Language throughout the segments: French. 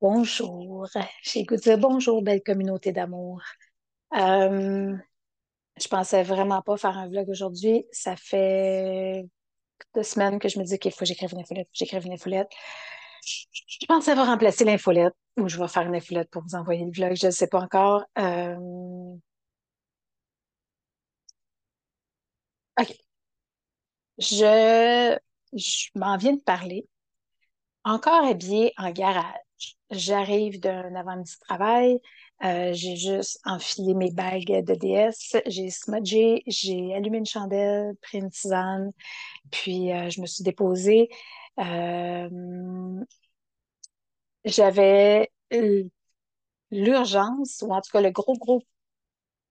Bonjour. J'ai goût dire bonjour, belle communauté d'amour. Euh, je pensais vraiment pas faire un vlog aujourd'hui. Ça fait deux semaines que je me dis qu'il faut que j'écrive une infolette, j'écrive une infolette. Je pensais pas remplacer l'infolette ou je vais faire une infolette pour vous envoyer le vlog, je ne sais pas encore. Euh, OK. Je, je m'en viens de parler. Encore habillée en garage. J'arrive d'un avant-midi de travail. Euh, j'ai juste enfilé mes bagues de DS. J'ai smudgé, j'ai allumé une chandelle, pris une tisane, puis euh, je me suis déposée. Euh, j'avais l'urgence, ou en tout cas le gros, gros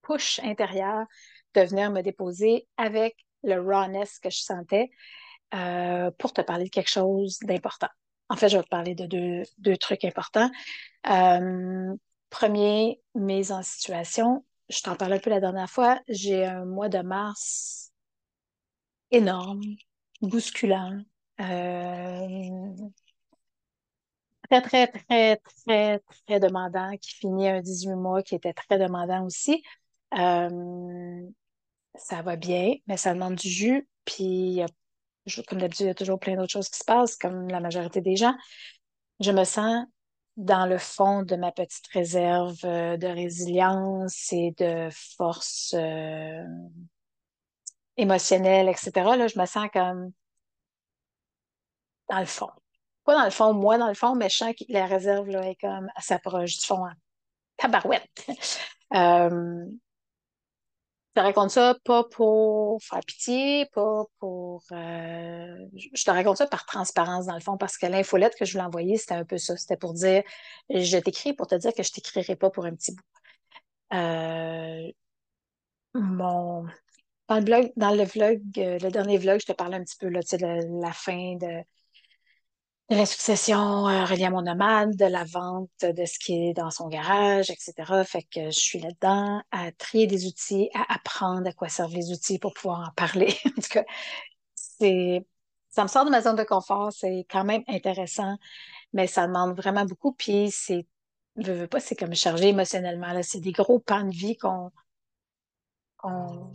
push intérieur de venir me déposer avec le rawness que je sentais pour te parler de quelque chose d'important. En fait, je vais te parler de deux, deux trucs importants. Euh, premier, mise en situation. Je t'en parlais un peu la dernière fois. J'ai un mois de mars énorme, bousculant, euh, très, très, très, très, très demandant, qui finit un 18 mois qui était très demandant aussi. Euh, ça va bien, mais ça demande du jus. Puis, comme d'habitude, il y a toujours plein d'autres choses qui se passent, comme la majorité des gens. Je me sens dans le fond de ma petite réserve euh, de résilience et de force euh, émotionnelle, etc. Là, je me sens comme dans le fond. Pas dans le fond, moi dans le fond, mais je sens que la réserve là, est comme, elle s'approche du fond tabarouette. euh, te raconte ça pas pour faire pitié, pas pour... Euh, je te raconte ça par transparence, dans le fond, parce que l'infolette que je voulais envoyer, c'était un peu ça. C'était pour dire, je t'écris pour te dire que je t'écrirai pas pour un petit bout. Euh, mon... Dans le blog, dans le vlog, euh, le dernier vlog, je te parlais un petit peu là, de la fin de, de la succession euh, reliée à mon nomade, de la vente de ce qui est dans son garage, etc. Fait que je suis là-dedans à trier des outils, à apprendre à quoi servent les outils pour pouvoir en parler. en tout cas, c'est, ça me sort de ma zone de confort, c'est quand même intéressant, mais ça demande vraiment beaucoup. Puis c'est, je veux pas, c'est comme chargé émotionnellement. Là. C'est des gros pans de vie qu'on, qu'on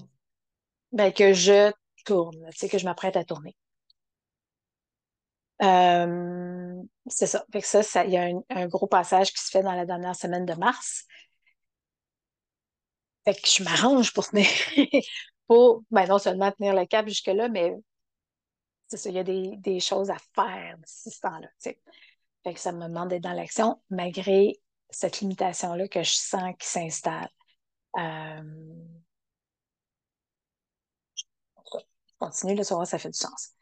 ben, que je tourne, tu sais, que je m'apprête à tourner. Euh, c'est ça. Ça, il y a un, gros passage qui se fait dans la dernière semaine de mars. Fait que je m'arrange pour tenir, pour, ben non seulement tenir le cap jusque-là, mais il y a des, choses à faire d'ici ce temps-là. Fait que ça me demande d'être dans l'action, malgré cette limitation-là que je sens qui s'installe. Euh... Je continue, là, ça, ça fait du sens.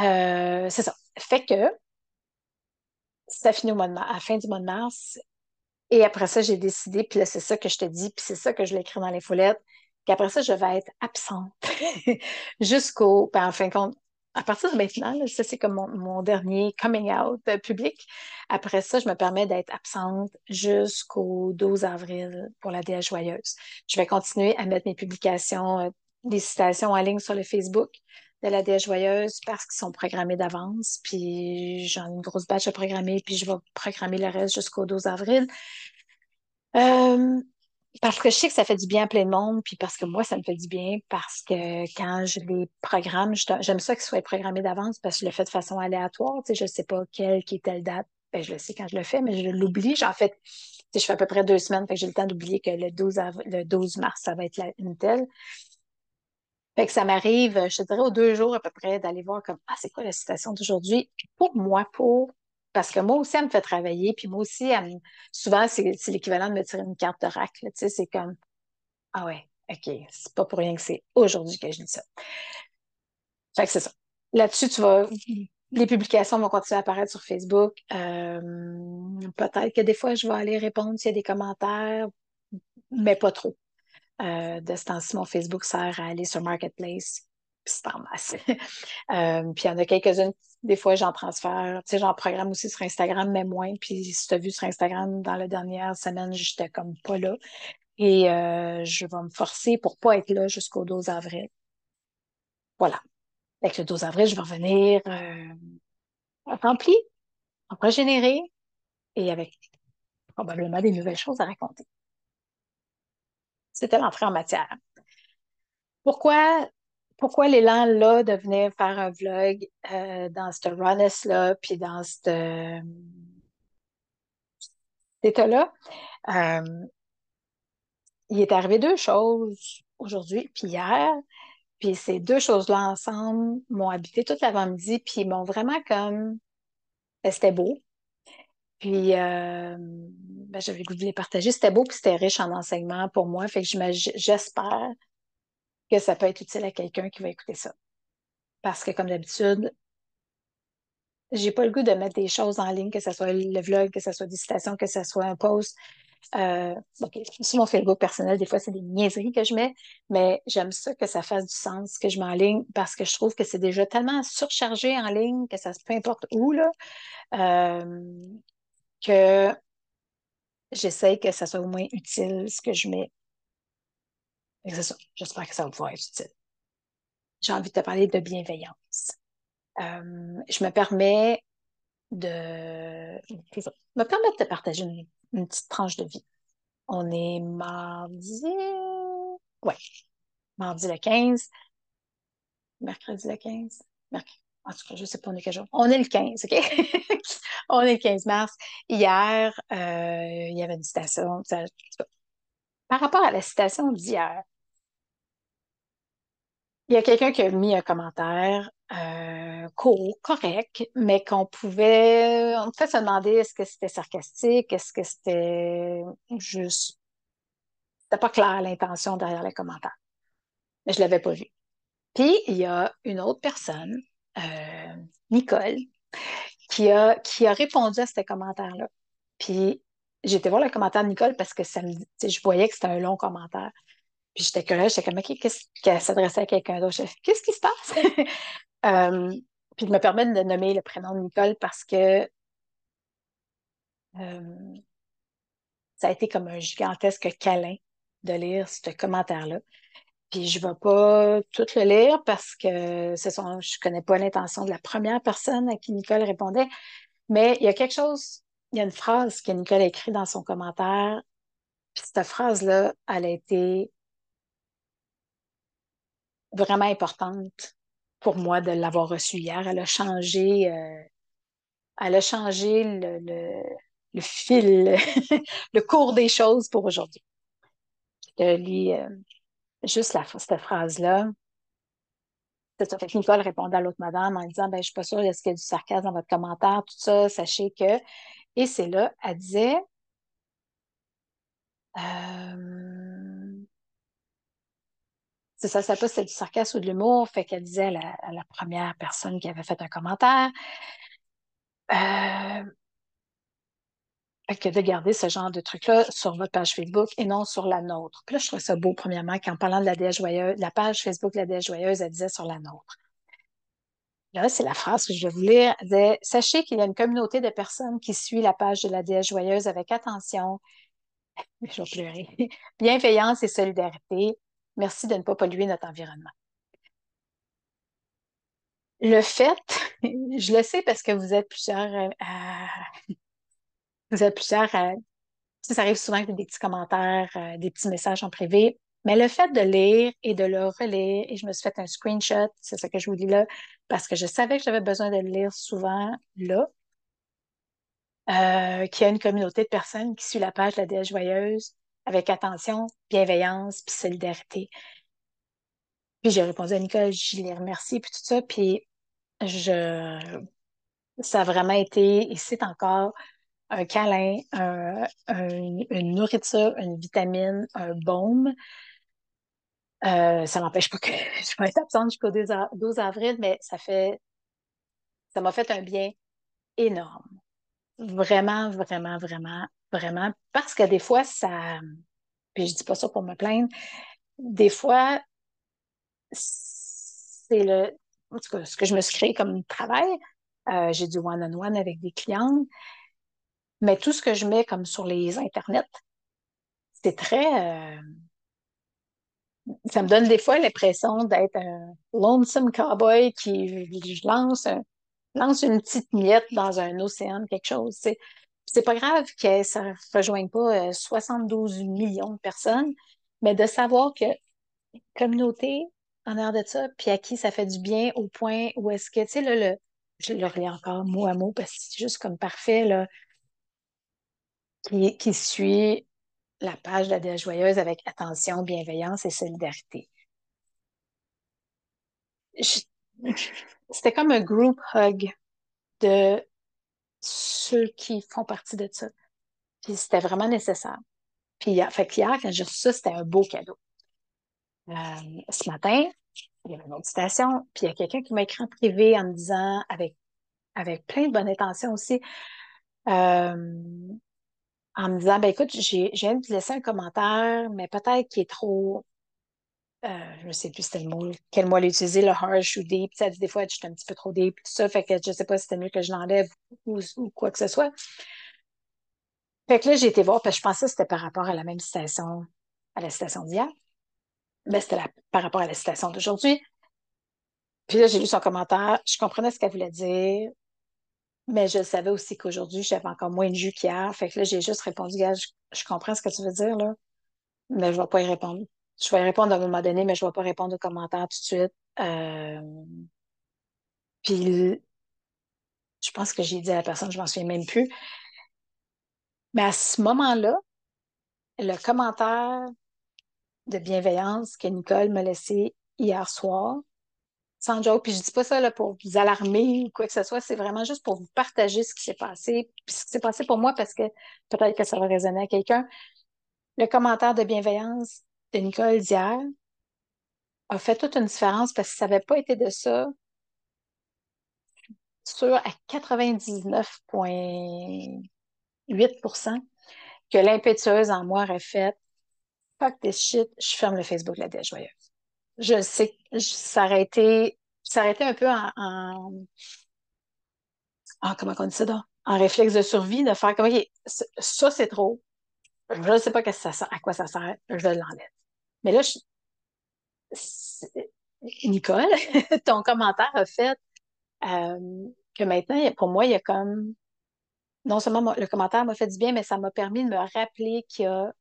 Euh, c'est ça. Fait que ça finit au mois de mars, à la fin du mois de mars. Et après ça, j'ai décidé, puis là, c'est ça que je te dis, puis c'est ça que je l'écris dans les foulettes, qu'après ça, je vais être absente jusqu'au, ben, en fin de compte, à partir de maintenant, ça c'est comme mon, dernier coming out public. Après ça, je me permets d'être absente jusqu'au 12 avril pour la déesse joyeuse. Je vais continuer à mettre mes publications, euh, des citations en ligne sur le Facebook de la déesse joyeuse parce qu'ils sont programmés d'avance. Puis j'en ai une grosse batch à programmer, puis je vais programmer le reste jusqu'au 12 avril. Euh, parce que je sais que ça fait du bien à plein de monde, puis parce que moi, ça me fait du bien, parce que quand je les programme, j'aime ça qu'ils soient programmés d'avance, parce que je le fais de façon aléatoire. Tu sais, je ne sais pas quelle qui est telle date. Ben, je le sais quand je le fais, mais je l'oublie. J'en fais, je fais à peu près deux semaines, fait que j'ai le temps d'oublier que le 12, le 12 mars, ça va être une telle. Fait que ça m'arrive, je te dirais, aux deux jours à peu près, d'aller voir comme Ah, c'est quoi la citation d'aujourd'hui? Pour moi, pour parce que moi aussi, elle me fait travailler, puis moi aussi, elle souvent, c'est l'équivalent de me tirer une carte de. Tu sais, c'est comme Ah ouais, OK, c'est pas pour rien que c'est aujourd'hui que je dis ça. Fait que c'est ça. Là-dessus, tu vas. Les publications vont continuer à apparaître sur Facebook. Euh, peut-être que des fois, je vais aller répondre s'il y a des commentaires, mais pas trop. Euh, de ce temps-ci, mon Facebook sert à aller sur Marketplace, puis c'est en masse. euh, puis il y en a quelques-unes, des fois, j'en transfère. Tu sais, j'en programme aussi sur Instagram, mais moins. Puis si tu as vu sur Instagram, dans la dernière semaine, j'étais comme pas là. Et euh, je vais me forcer pour pas être là jusqu'au 12 avril. Voilà. Avec le 12 avril, je vais revenir rempli, régénéré et avec probablement des nouvelles choses à raconter. C'était l'entrée en matière. Pourquoi, pourquoi l'élan là de venir faire un vlog euh, dans ce runness là, puis dans cet état-là? Euh, il est arrivé deux choses aujourd'hui puis hier. Puis ces deux choses-là ensemble m'ont habité toute l'avant-midi, puis m'ont vraiment comme... Ben, c'était beau. Puis ben, j'avais le goût de les partager. C'était beau, puis c'était riche en enseignements pour moi. Fait que j'espère que ça peut être utile à quelqu'un qui va écouter ça. Parce que comme d'habitude, j'ai pas le goût de mettre des choses en ligne, que ce soit le vlog, que ce soit des citations, que ce soit un post. Euh, sur mon Facebook personnel, des fois, c'est des niaiseries que je mets, mais j'aime ça que ça fasse du sens, que je mets en ligne, parce que je trouve que c'est déjà tellement surchargé en ligne, que ça se peu importe où, là, que j'essaie que ça soit au moins utile, ce que je mets. J'espère que ça va pouvoir être utile. J'ai envie de te parler de bienveillance. Euh, je me permets de me permettre de te partager une, petite tranche de vie. On est mardi. Ouais. Mardi le 15. Mercredi le 15. Mercredi. En tout cas, je ne sais pas on est quel jour. On est le 15, OK? on est le 15 mars. Hier, euh, il y avait une citation. par rapport à la citation d'hier, il y a quelqu'un qui a mis un commentaire euh, court, correct, mais qu'on pouvait, on pouvait se demander est-ce que c'était sarcastique, est-ce que c'était juste, c'était pas clair l'intention derrière les commentaires. Mais je l'avais pas vu. Puis il y a une autre personne, euh, Nicole, qui a, qui a répondu à ce commentaire-là. Puis j'ai été voir le commentaire de Nicole parce que ça me, je voyais que c'était un long commentaire. Puis j'étais curieuse, j'étais comme, OK, qu'est-ce qu'elle s'adressait à quelqu'un d'autre? Qu'est-ce qui se passe? euh, puis je me permets de nommer le prénom de Nicole parce que euh, ça a été comme un gigantesque câlin de lire ce commentaire-là. Puis je ne vais pas tout le lire parce que ce sont, je ne connais pas l'intention de la première personne à qui Nicole répondait, mais il y a quelque chose, il y a une phrase que Nicole a écrite dans son commentaire. Puis cette phrase-là, elle a été vraiment importante pour moi de l'avoir reçue hier. Elle a changé, euh, elle a changé le, le, fil, le cours des choses pour aujourd'hui. Je juste cette phrase-là. C'est ça. Nicole répondait à l'autre madame en disant, ben, je suis pas sûre, est-ce qu'il y a du sarcasme dans votre commentaire, tout ça, sachez que. Et c'est là, elle disait, euh, c'est ça, ça pas c'était du sarcasme ou de l'humour, fait qu'elle disait à la, première personne qui avait fait un commentaire euh, que de garder ce genre de truc-là sur votre page Facebook et non sur la nôtre. Puis là, je trouvais ça beau, premièrement, qu'en parlant de la déesse joyeuse, la page Facebook de la déesse joyeuse, elle disait sur la nôtre. Là, c'est la phrase que je vais vous lire. Disait, Sachez qu'il y a une communauté de personnes qui suit la page de la déesse joyeuse avec attention. Je. Bienveillance et solidarité. Merci de ne pas polluer notre environnement. Le fait, je le sais parce que vous êtes plusieurs à, vous êtes plusieurs ça arrive souvent avec des petits commentaires, euh, des petits messages en privé, mais le fait de lire et de le relire, et je me suis fait un screenshot, c'est ça que je vous dis là, parce que je savais que j'avais besoin de le lire souvent là, euh, qu'il y a une communauté de personnes qui suit la page de la déesse joyeuse avec attention, bienveillance, puis solidarité. Puis j'ai répondu à Nicole, je les remercie, puis tout ça, puis je, ça a vraiment été, et c'est encore un câlin, une nourriture, une vitamine, un baume. Euh, ça n'empêche pas que je vais être absente jusqu'au 12 avril, mais ça fait, ça m'a fait un bien énorme. Vraiment, vraiment, vraiment, vraiment. Parce que des fois, ça, puis je dis pas ça pour me plaindre, des fois, c'est le, en tout cas, ce que je me suis créé comme travail. Euh, j'ai du one-on-one avec des clientes, mais tout ce que je mets comme sur les internets, c'est très, euh, ça me donne des fois l'impression d'être un lonesome cowboy qui je lance un, lance une petite miette dans un océan, quelque chose. C'est, c'est pas grave que ça ne rejoigne pas 72 euh, millions de personnes, mais de savoir que communauté, en arrière de ça, puis à qui ça fait du bien au point où est-ce que, tu sais, là, le, je le relis encore mot à mot parce que c'est juste comme parfait, là, qui, suit la page de la joyeuse avec attention, bienveillance et solidarité. C'était comme un group hug de ceux qui font partie de ça. Puis c'était vraiment nécessaire. Puis fait hier, quand j'ai reçu ça, c'était un beau cadeau. Euh, ce matin, il y avait une autre station, puis il y a quelqu'un qui m'a écrit en privé en me disant, avec, avec plein de bonnes intentions aussi, euh, en me disant, ben écoute, j'ai viens de laisser un commentaire, mais peut-être qu'il est trop, euh, je ne sais plus c'était le mot, quel mot elle a utilisé, le harsh ou deep. Ça dit des fois, je suis un petit peu trop deep, tout ça, fait que je ne sais pas si c'était mieux que je l'enlève ou, quoi que ce soit. Fait que là, j'ai été voir, parce que je pensais que c'était par rapport à la même citation, à la citation d'hier. Mais c'était par rapport à la citation d'aujourd'hui. Puis là, j'ai lu son commentaire, je comprenais ce qu'elle voulait dire, mais je savais aussi qu'aujourd'hui, j'avais encore moins de jus qu'hier. Fait que là, j'ai juste répondu, gars, je, comprends ce que tu veux dire, là, mais je ne vais pas y répondre. Je vais y répondre à un moment donné, mais je ne vais pas répondre aux commentaires tout de suite. Euh, puis, je pense que j'ai dit à la personne, je m'en souviens même plus. Mais à ce moment-là, le commentaire de bienveillance que Nicole m'a laissé hier soir, sans. Puis je dis pas ça là, pour vous alarmer ou quoi que ce soit, c'est vraiment juste pour vous partager ce qui s'est passé. Puis ce qui s'est passé pour moi, parce que peut-être que ça va résonner à quelqu'un. Le commentaire de bienveillance de Nicole d'hier a fait toute une différence parce que ça n'avait pas été de ça, sûr à 99,8% que l'impétueuse en moi aurait fait fuck this shit, je ferme le Facebook la déesse joyeuse je sais aurait été un peu en, comment on dit ça, en réflexe de survie, de faire comme, OK, ça, c'est trop. Je ne sais pas à quoi ça sert, je l'enlève. Mais là, Nicole, ton commentaire a fait euh, que maintenant, pour moi, il y a comme, non seulement le commentaire m'a fait du bien, mais ça m'a permis de me rappeler qu'il y a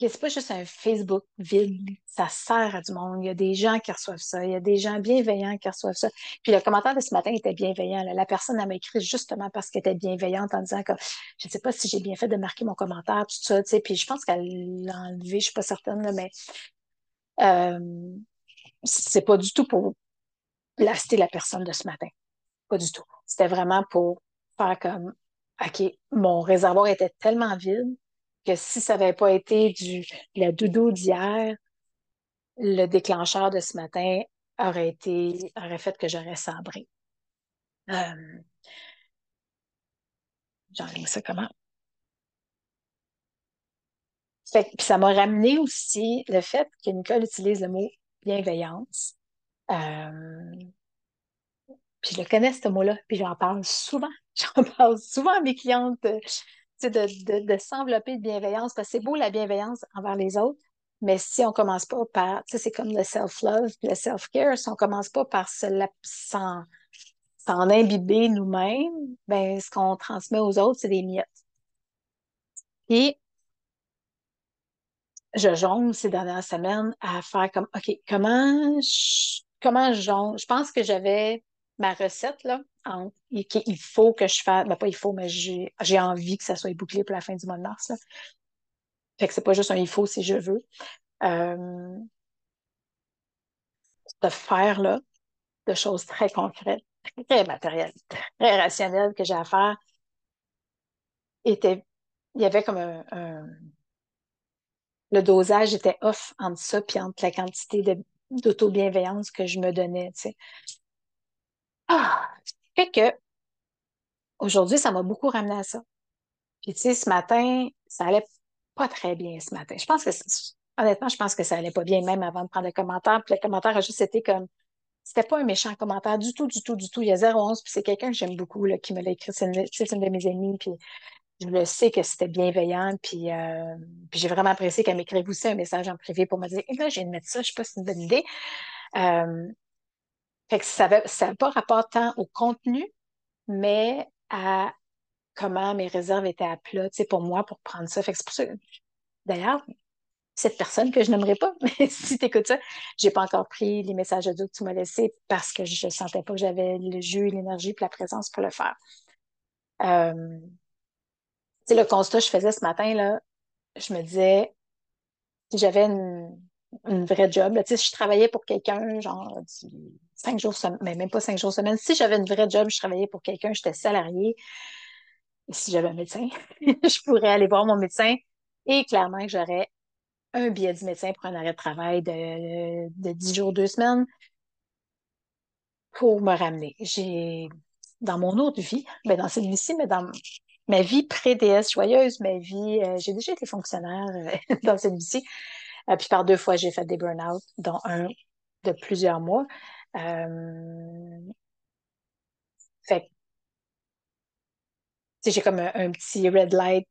c'est pas juste un Facebook vide, ça sert à du monde. Il y a des gens qui reçoivent ça, il y a des gens bienveillants qui reçoivent ça. Puis le commentaire de ce matin était bienveillant. La personne m'a écrit justement parce qu'elle était bienveillante en disant que je ne sais pas si j'ai bien fait de marquer mon commentaire, tout ça, tu sais. Puis je pense qu'elle l'a enlevé, je ne suis pas certaine, là, mais euh, c'est pas du tout pour blaster la personne de ce matin. Pas du tout. C'était vraiment pour faire comme OK, mon réservoir était tellement vide que si ça n'avait pas été du, la doudou d'hier, le déclencheur de ce matin aurait été, aurait fait que j'aurais sabré. Euh, ça comment? ça m'a ramené aussi le fait que Nicole utilise le mot bienveillance. Euh, puis je le connais, ce mot-là, puis j'en parle souvent. J'en parle souvent à mes clientes de, de, s'envelopper de bienveillance, parce que c'est beau la bienveillance envers les autres, mais si on commence pas par, c'est comme le self-love, le self-care, si on commence pas par s'en, imbiber nous-mêmes, ben, ce qu'on transmet aux autres, c'est des miettes. Et je jongle ces dernières semaines à faire comme, OK, comment je, comment je jongle? Je pense que j'avais ma recette, là, il faut que je fasse, ben pas il faut, mais j'ai envie que ça soit bouclé pour la fin du mois de mars. Là. Fait que c'est pas juste un il faut, si je veux. Euh, ce faire-là, de choses très concrètes, très matérielles, très rationnelles que j'ai à faire, était, il y avait comme un, le dosage était off entre ça puis entre la quantité d'auto-bienveillance que je me donnais. Ah! Fait que aujourd'hui, ça m'a beaucoup ramené à ça. Puis tu sais, ce matin, ça allait pas très bien ce matin. Je pense que honnêtement, je pense que ça allait pas bien même avant de prendre le commentaire. Puis le commentaire a juste été comme c'était pas un méchant commentaire du tout, du tout, du tout. Il y a 011, puis c'est quelqu'un que j'aime beaucoup là, qui me l'a écrit. C'est une, de mes amies, puis je le sais que c'était bienveillant, puis, euh, puis j'ai vraiment apprécié qu'elle m'écrive aussi un message en privé pour me dire là, j'ai de mettre ça, je sais pas si c'est une bonne idée. Euh, Fait que ça n'a pas rapport tant au contenu, mais à comment mes réserves étaient à plat, tu sais, pour moi, pour prendre ça. Fait que c'est pour ça. D'ailleurs, cette personne que je n'aimerais pas, mais si tu écoutes ça, j'ai pas encore pris les messages audio que tu m'as laissés parce que je sentais pas que j'avais le jus, l'énergie et la présence pour le faire. Euh, le constat que je faisais ce matin, là, je me disais, si j'avais une, vraie job, si je travaillais pour quelqu'un, genre cinq jours semaine, mais même pas cinq jours semaine, si j'avais une vraie job, je travaillais pour quelqu'un, j'étais salarié, et si j'avais un médecin, je pourrais aller voir mon médecin et clairement que j'aurais un billet du médecin pour un arrêt de travail de, de 10 jours, deux semaines pour me ramener. J'ai, dans mon autre vie, ben dans cette vie-ci, mais dans ma vie pré-DS joyeuse, ma vie, euh, j'ai déjà été fonctionnaire euh, dans cette vie-ci. Euh, puis par deux fois, j'ai fait des burn-out, dont un de plusieurs mois. Fait j'ai comme un, petit red light,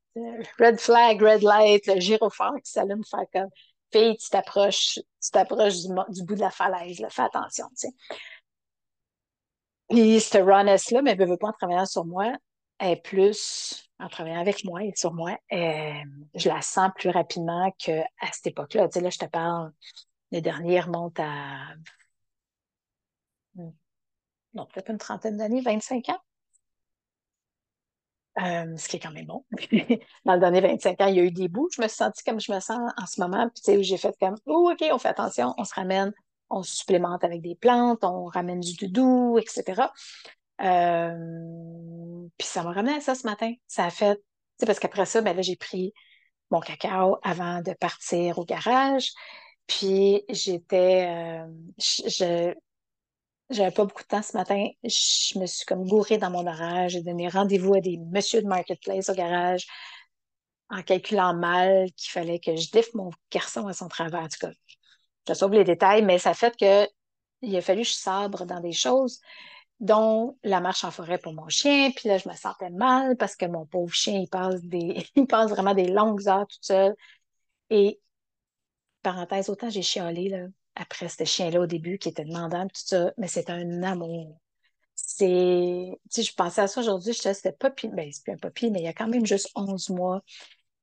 red flag, red light, le gyrophare qui s'allume, faire comme fille, tu t'approches, tu t'approches du, bout de la falaise, fais attention, tu sais. Puis cette rawness-là, mais veut pas en travaillant sur moi, est plus en travaillant avec moi et sur moi, euh, je la sens plus rapidement qu'à cette époque-là. Tu sais, là, je te parle, le dernier remonte à non, peut-être une trentaine d'années, 25 ans. Euh, ce qui est quand même bon. Dans le dernier 25 ans, il y a eu des bouts. Je me suis sentie comme je me sens en ce moment. Puis, tu sais, j'ai fait comme, oh, OK, on fait attention, on se ramène, on se supplémente avec des plantes, on ramène du doudou, etc. Euh, puis ça m'a ramené à ça ce matin. Ça a fait, tu sais, parce qu'après ça, ben là, j'ai pris mon cacao avant de partir au garage. Puis j'étais, euh, je, j'avais pas beaucoup de temps ce matin. Je me suis comme gourée dans mon horaire. J'ai donné rendez-vous à des messieurs de marketplace au garage en calculant mal qu'il fallait que je diffe mon garçon à son travail. En tout cas, je sauve les détails, mais ça fait que il a fallu que je sabre dans des choses dont la marche en forêt pour mon chien. Puis là, je me sentais mal parce que mon pauvre chien, il passe des, il passe vraiment des longues heures tout seul. Et parenthèse, autant j'ai chialé là, après ce chien-là au début qui était demandant, tout ça, mais c'est un amour. C'est, tu je pensais à ça aujourd'hui, je disais, c'était Poppy, ben, c'est plus un Poppy, mais il y a quand même juste 11 mois.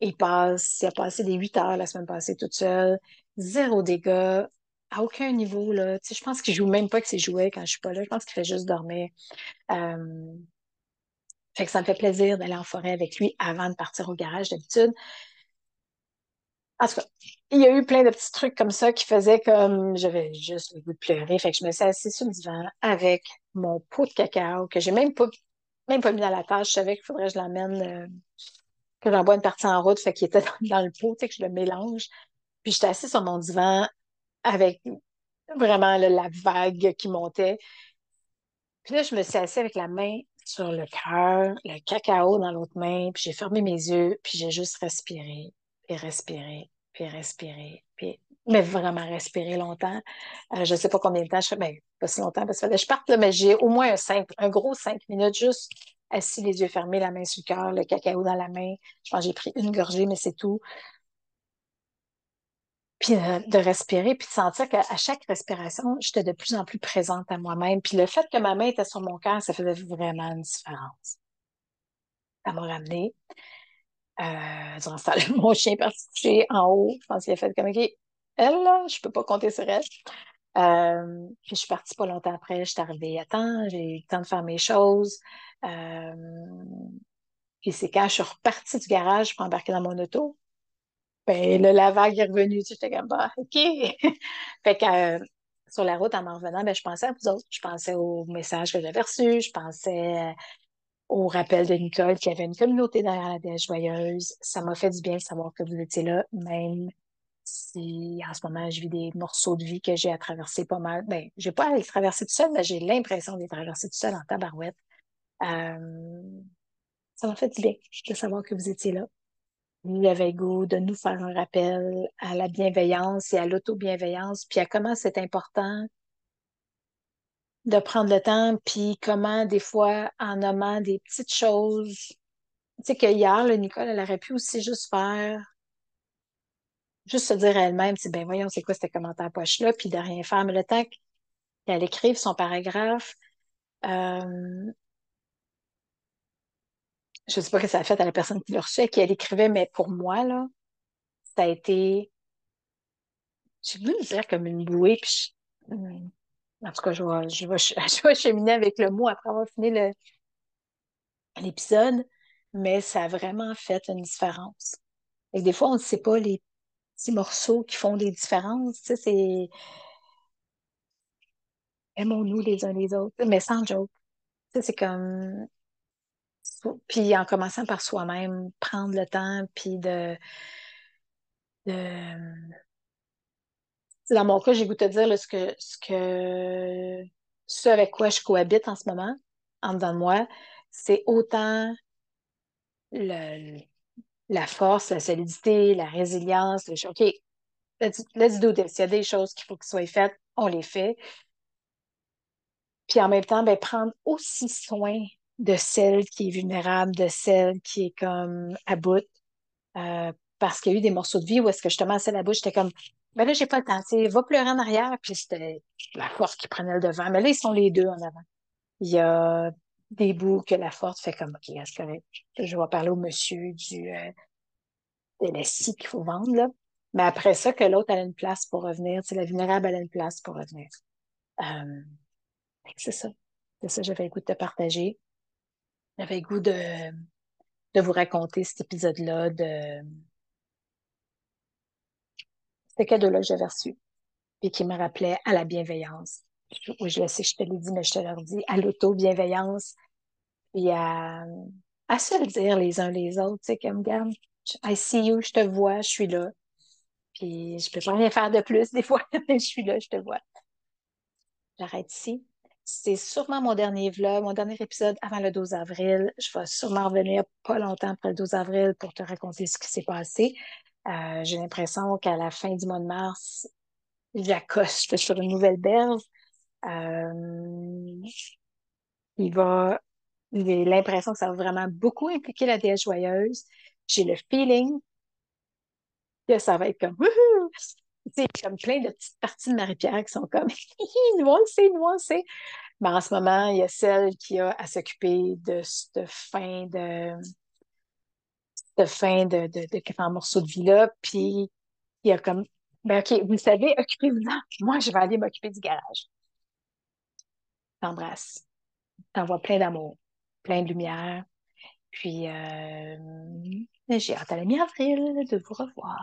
Il passe, il a passé des 8 heures la semaine passée toute seule, zéro dégâts, à aucun niveau, là. Tu sais, je pense qu'il joue même pas que ses jouets quand je suis pas là. Je pense qu'il fait juste dormir. Euh... Fait que ça me fait plaisir d'aller en forêt avec lui avant de partir au garage d'habitude. En tout cas, il y a eu plein de petits trucs comme ça qui faisaient comme j'avais juste le goût de pleurer. Fait que je me suis assise sur le divan avec mon pot de cacao que j'ai même pas, même pas mis dans la tâche. Je savais qu'il faudrait que je l'emmène, euh, que j'envoie une partie en route, fait qu'il était dans, le pot, tu que je le mélange. Puis j'étais assise sur mon divan avec vraiment la vague qui montait. Puis là, je me suis assise avec la main sur le cœur, le cacao dans l'autre main, puis j'ai fermé mes yeux, puis j'ai juste respiré, puis respirer, puis respirer, puis mais vraiment respirer longtemps. Euh, je ne sais pas combien de temps je fais, mais pas si longtemps parce que je parte, là, mais j'ai au moins un gros cinq minutes juste assis, les yeux fermés, la main sur le cœur, le cacao dans la main. Je pense que j'ai pris une gorgée, mais c'est tout. Puis euh, de respirer, puis de sentir qu'à chaque respiration, j'étais de plus en plus présente à moi-même. Puis le fait que ma main était sur mon cœur, ça faisait vraiment une différence. Ça m'a ramené. Euh, durant ce mon chien est parti coucher en haut. Je pense qu'il a fait comme, OK, elle, là, je peux pas compter sur elle. Euh, puis je suis partie pas longtemps après. Je suis arrivée à temps. J'ai eu le temps de faire mes choses. Euh, puis c'est quand je suis repartie du garage pour embarquer dans mon auto. Ben, là, la vague est revenue. J'étais comme, bah, OK. fait que sur la route, en m'en revenant, ben, je pensais à vous autres. Je pensais aux messages que j'avais reçus. Je pensais au rappel de Nicole qu'il y avait une communauté derrière la déesse joyeuse. Ça m'a fait du bien de savoir que vous étiez là, même si en ce moment je vis des morceaux de vie que j'ai à traverser pas mal. Ben, j'ai pas à les traverser tout seul, mais j'ai l'impression de les traverser tout seul en tabarouette. Euh, ça m'a fait du bien de savoir que vous étiez là. Vous avez goût de nous faire un rappel à la bienveillance et à l'auto-bienveillance, puis à comment c'est important de prendre le temps, puis comment des fois, en nommant des petites choses, tu sais que hier, le Nicole, elle aurait pu aussi juste faire, juste se dire elle-même, ben voyons, c'est quoi ce commentaire poche-là, puis de rien faire, mais le temps qu'elle écrive son paragraphe. Euh, je ne sais pas ce que ça a fait à la personne qui le reçait, qui elle écrivait, mais pour moi, là, ça a été, j'ai voulu dire comme une bouée, puis hmm, en tout cas, je vais, je, je cheminer avec le mot après avoir fini l'épisode, mais ça a vraiment fait une différence. Et des fois, on ne sait pas les petits morceaux qui font des différences. Tu sais, c'est aimons-nous les uns les autres, mais sans joke. C'est comme puis en commençant par soi-même, prendre le temps, puis de, Dans mon cas, j'ai goût de dire ce que, ce que avec quoi je cohabite en ce moment, en dedans de moi, c'est autant la force, la solidité, la résilience. Le, OK, let's, let's do this. Il y a des choses qu'il faut que soient faites, on les fait. Puis en même temps, ben, prendre aussi soin de celle qui est vulnérable, de celle qui est comme à bout. Euh, parce qu'il y a eu des morceaux de vie où est-ce que justement, celle à bout, j'étais comme, ben là, j'ai pas le temps, tu va pleurer en arrière, puis c'était la force qui prenait le devant. Mais là, ils sont les deux en avant. Il y a des bouts que la force fait comme, OK, est-ce que je vais parler au monsieur du, euh, de la scie qu'il faut vendre, là. Mais après ça, que l'autre, a une place pour revenir. Tu la vulnérable, elle a une place pour revenir. Euh, c'est ça. C'est ça, j'avais le goût de te partager. J'avais le goût de, de vous raconter cet épisode-là de ce cadeau-là que j'avais reçu et qui me rappelait à la bienveillance. Je le sais, je te l'ai dit, mais je te le redis, à l'auto-bienveillance et à, se le dire les uns les autres, tu sais, comme, garde, I see you, je te vois, je suis là. Puis je peux pas rien faire de plus des fois, mais je suis là, je te vois. J'arrête ici. C'est sûrement mon dernier vlog, mon dernier épisode avant le 12 avril. Je vais sûrement revenir pas longtemps après le 12 avril pour te raconter ce qui s'est passé. Euh, j'ai l'impression qu'à la fin du mois de mars, j'accoste sur une nouvelle berge. Euh, il va, j'ai l'impression que ça va vraiment beaucoup impliquer la déesse joyeuse. J'ai le feeling que ça va être comme c'est comme plein de petites parties de Marie-Pierre qui sont comme nous on le sait, nous on le sait. Mais en ce moment, il y a celle qui a à s'occuper de cette fin de cette fin de, de, de, morceau de vie-là. Puis il y a comme ben OK, vous savez, occupez-vous-en. Moi, je vais aller m'occuper du garage. T'embrasse. T'envoies plein d'amour, plein de lumière. Puis euh, j'ai hâte à la mi-avril de vous revoir.